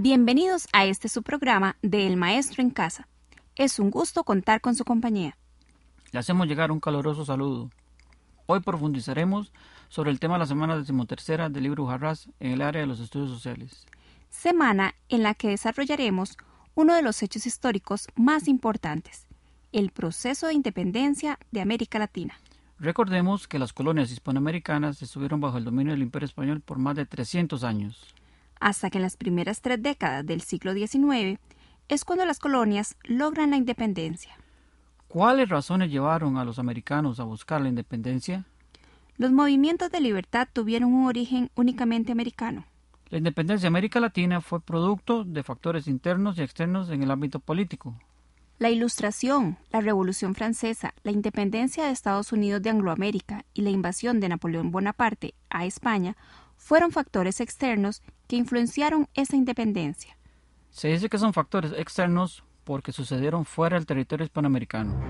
Bienvenidos a este su programa de El Maestro en Casa. Es un gusto contar con su compañía. Le hacemos llegar un caluroso saludo. Hoy profundizaremos sobre el tema de la semana decimotercera del libro Jarras en el área de los estudios sociales. Semana en la que desarrollaremos uno de los hechos históricos más importantes, el proceso de independencia de América Latina. Recordemos que las colonias hispanoamericanas estuvieron bajo el dominio del Imperio Español por más de 300 años hasta que en las primeras tres décadas del siglo XIX es cuando las colonias logran la independencia. ¿Cuáles razones llevaron a los americanos a buscar la independencia? Los movimientos de libertad tuvieron un origen únicamente americano. La independencia de América Latina fue producto de factores internos y externos en el ámbito político. La Ilustración, la Revolución Francesa, la independencia de Estados Unidos de Angloamérica y la invasión de Napoleón Bonaparte a España fueron factores externos que influenciaron esa independencia. Se dice que son factores externos porque sucedieron fuera del territorio hispanoamericano.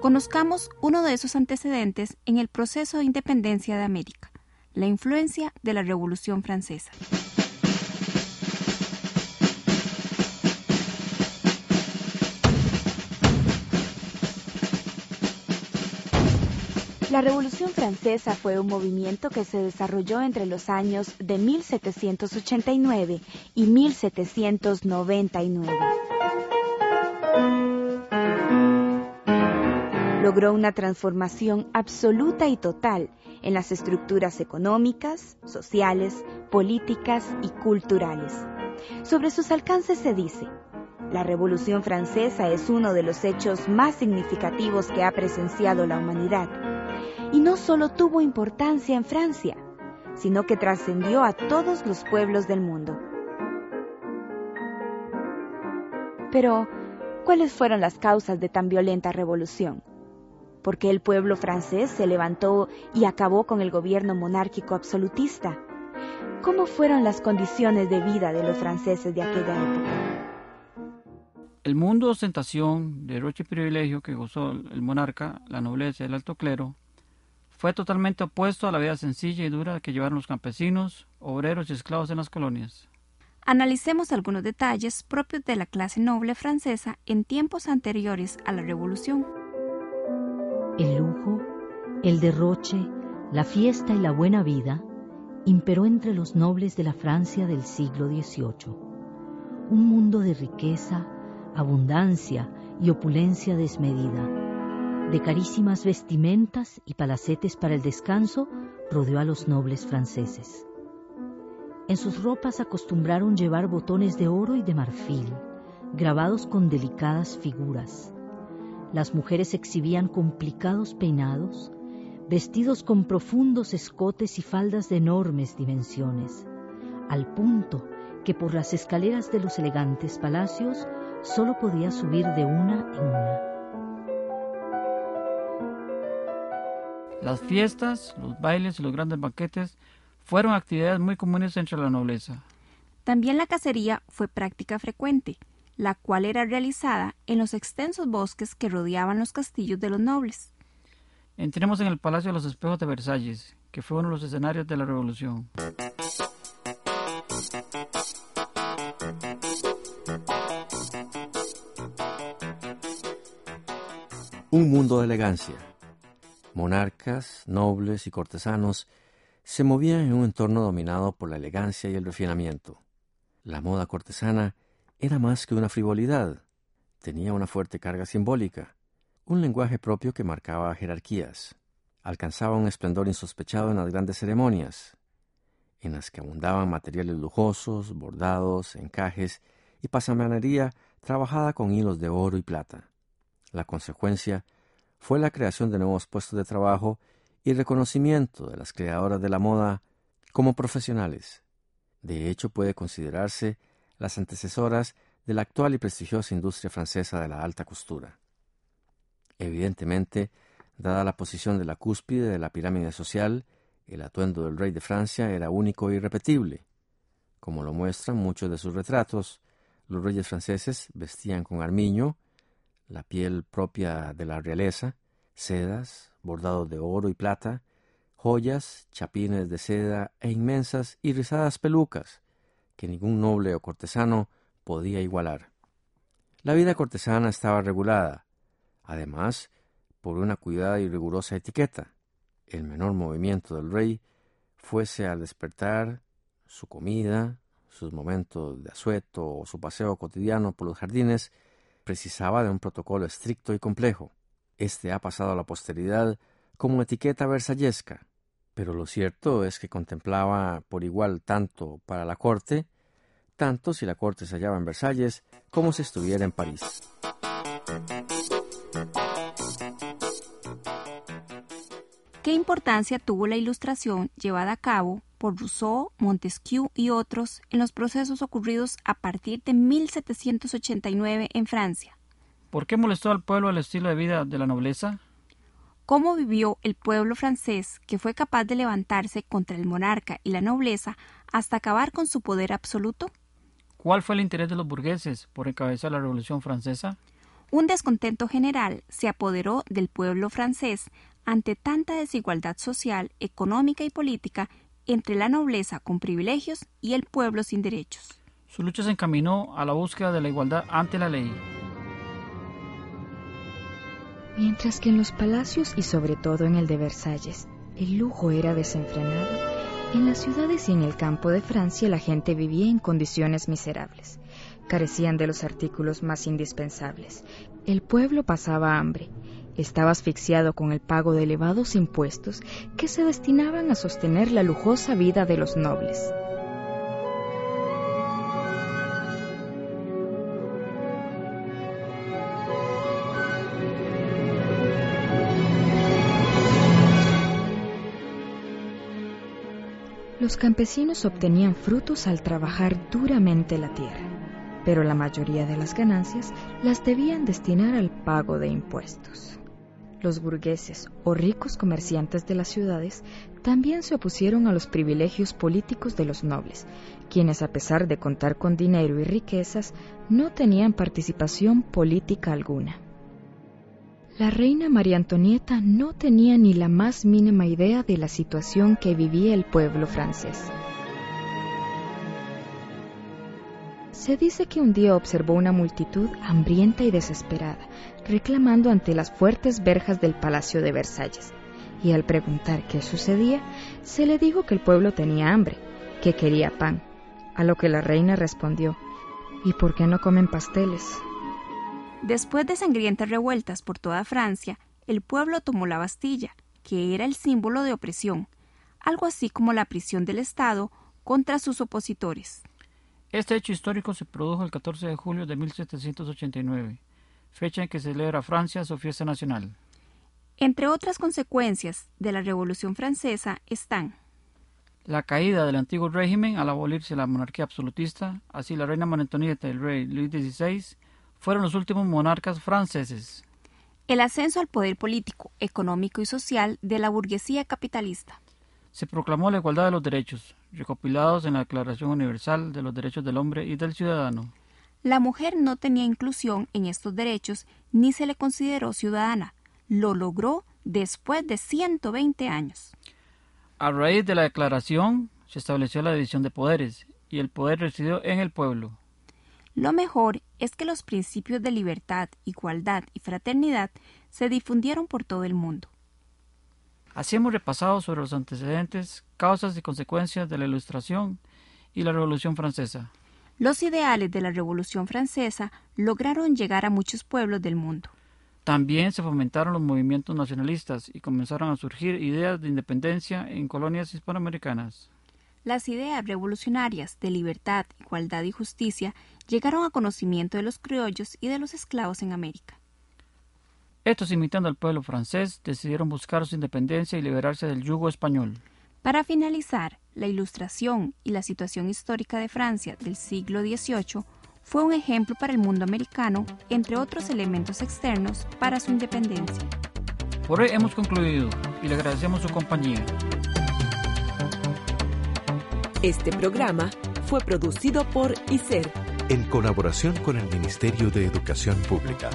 Conozcamos uno de esos antecedentes en el proceso de independencia de América, la influencia de la Revolución Francesa. La Revolución Francesa fue un movimiento que se desarrolló entre los años de 1789 y 1799. Logró una transformación absoluta y total en las estructuras económicas, sociales, políticas y culturales. Sobre sus alcances se dice, la Revolución Francesa es uno de los hechos más significativos que ha presenciado la humanidad y no solo tuvo importancia en Francia, sino que trascendió a todos los pueblos del mundo. Pero, ¿cuáles fueron las causas de tan violenta revolución? ¿Por qué el pueblo francés se levantó y acabó con el gobierno monárquico absolutista? ¿Cómo fueron las condiciones de vida de los franceses de aquella época? El mundo de ostentación, derroche y privilegio que gozó el monarca, la nobleza y el alto clero, fue totalmente opuesto a la vida sencilla y dura que llevaron los campesinos, obreros y esclavos en las colonias. Analicemos algunos detalles propios de la clase noble francesa en tiempos anteriores a la Revolución. El lujo, el derroche, la fiesta y la buena vida imperó entre los nobles de la Francia del siglo XVIII. Un mundo de riqueza, abundancia y opulencia desmedida de carísimas vestimentas y palacetes para el descanso, rodeó a los nobles franceses. En sus ropas acostumbraron llevar botones de oro y de marfil, grabados con delicadas figuras. Las mujeres exhibían complicados peinados, vestidos con profundos escotes y faldas de enormes dimensiones, al punto que por las escaleras de los elegantes palacios solo podía subir de una en una. Las fiestas, los bailes y los grandes banquetes fueron actividades muy comunes entre la nobleza. También la cacería fue práctica frecuente, la cual era realizada en los extensos bosques que rodeaban los castillos de los nobles. Entremos en el Palacio de los Espejos de Versalles, que fue uno de los escenarios de la Revolución. Un mundo de elegancia, monarcas, nobles y cortesanos se movían en un entorno dominado por la elegancia y el refinamiento. La moda cortesana era más que una frivolidad, tenía una fuerte carga simbólica, un lenguaje propio que marcaba jerarquías, alcanzaba un esplendor insospechado en las grandes ceremonias, en las que abundaban materiales lujosos, bordados, encajes y pasamanería trabajada con hilos de oro y plata. La consecuencia fue la creación de nuevos puestos de trabajo y reconocimiento de las creadoras de la moda como profesionales. De hecho, puede considerarse las antecesoras de la actual y prestigiosa industria francesa de la alta costura. Evidentemente, dada la posición de la cúspide de la pirámide social, el atuendo del rey de Francia era único e irrepetible. Como lo muestran muchos de sus retratos, los reyes franceses vestían con armiño, la piel propia de la realeza, sedas, bordados de oro y plata, joyas, chapines de seda e inmensas y rizadas pelucas, que ningún noble o cortesano podía igualar. La vida cortesana estaba regulada, además, por una cuidada y rigurosa etiqueta. El menor movimiento del rey, fuese al despertar, su comida, sus momentos de asueto o su paseo cotidiano por los jardines, precisaba de un protocolo estricto y complejo. Este ha pasado a la posteridad como etiqueta versallesca, pero lo cierto es que contemplaba por igual tanto para la corte, tanto si la corte se hallaba en Versalles como si estuviera en París. ¿Qué importancia tuvo la ilustración llevada a cabo por Rousseau, Montesquieu y otros en los procesos ocurridos a partir de 1789 en Francia. ¿Por qué molestó al pueblo el estilo de vida de la nobleza? ¿Cómo vivió el pueblo francés que fue capaz de levantarse contra el monarca y la nobleza hasta acabar con su poder absoluto? ¿Cuál fue el interés de los burgueses por encabezar la Revolución Francesa? Un descontento general se apoderó del pueblo francés ante tanta desigualdad social, económica y política entre la nobleza con privilegios y el pueblo sin derechos. Su lucha se encaminó a la búsqueda de la igualdad ante la ley. Mientras que en los palacios y sobre todo en el de Versalles, el lujo era desenfrenado, en las ciudades y en el campo de Francia la gente vivía en condiciones miserables. Carecían de los artículos más indispensables. El pueblo pasaba hambre estaba asfixiado con el pago de elevados impuestos que se destinaban a sostener la lujosa vida de los nobles. Los campesinos obtenían frutos al trabajar duramente la tierra, pero la mayoría de las ganancias las debían destinar al pago de impuestos. Los burgueses o ricos comerciantes de las ciudades también se opusieron a los privilegios políticos de los nobles, quienes a pesar de contar con dinero y riquezas, no tenían participación política alguna. La reina María Antonieta no tenía ni la más mínima idea de la situación que vivía el pueblo francés. Se dice que un día observó una multitud hambrienta y desesperada, reclamando ante las fuertes verjas del Palacio de Versalles, y al preguntar qué sucedía, se le dijo que el pueblo tenía hambre, que quería pan, a lo que la reina respondió, ¿y por qué no comen pasteles? Después de sangrientas revueltas por toda Francia, el pueblo tomó la Bastilla, que era el símbolo de opresión, algo así como la prisión del Estado contra sus opositores. Este hecho histórico se produjo el 14 de julio de 1789, fecha en que celebra Francia su fiesta nacional. Entre otras consecuencias de la Revolución Francesa están la caída del antiguo régimen al abolirse la monarquía absolutista, así la reina María Antonieta y el rey Luis XVI fueron los últimos monarcas franceses. El ascenso al poder político, económico y social de la burguesía capitalista se proclamó la igualdad de los derechos, recopilados en la Declaración Universal de los Derechos del Hombre y del Ciudadano. La mujer no tenía inclusión en estos derechos ni se le consideró ciudadana. Lo logró después de 120 años. A raíz de la declaración se estableció la división de poderes y el poder residió en el pueblo. Lo mejor es que los principios de libertad, igualdad y fraternidad se difundieron por todo el mundo. Así hemos repasado sobre los antecedentes, causas y consecuencias de la Ilustración y la Revolución Francesa. Los ideales de la Revolución Francesa lograron llegar a muchos pueblos del mundo. También se fomentaron los movimientos nacionalistas y comenzaron a surgir ideas de independencia en colonias hispanoamericanas. las ideas revolucionarias de libertad, igualdad y justicia llegaron a conocimiento de los criollos y de los esclavos en América. Estos, imitando al pueblo francés, decidieron buscar su independencia y liberarse del yugo español. Para finalizar, la ilustración y la situación histórica de Francia del siglo XVIII fue un ejemplo para el mundo americano, entre otros elementos externos, para su independencia. Por hoy hemos concluido y le agradecemos su compañía. Este programa fue producido por ICER en colaboración con el Ministerio de Educación Pública.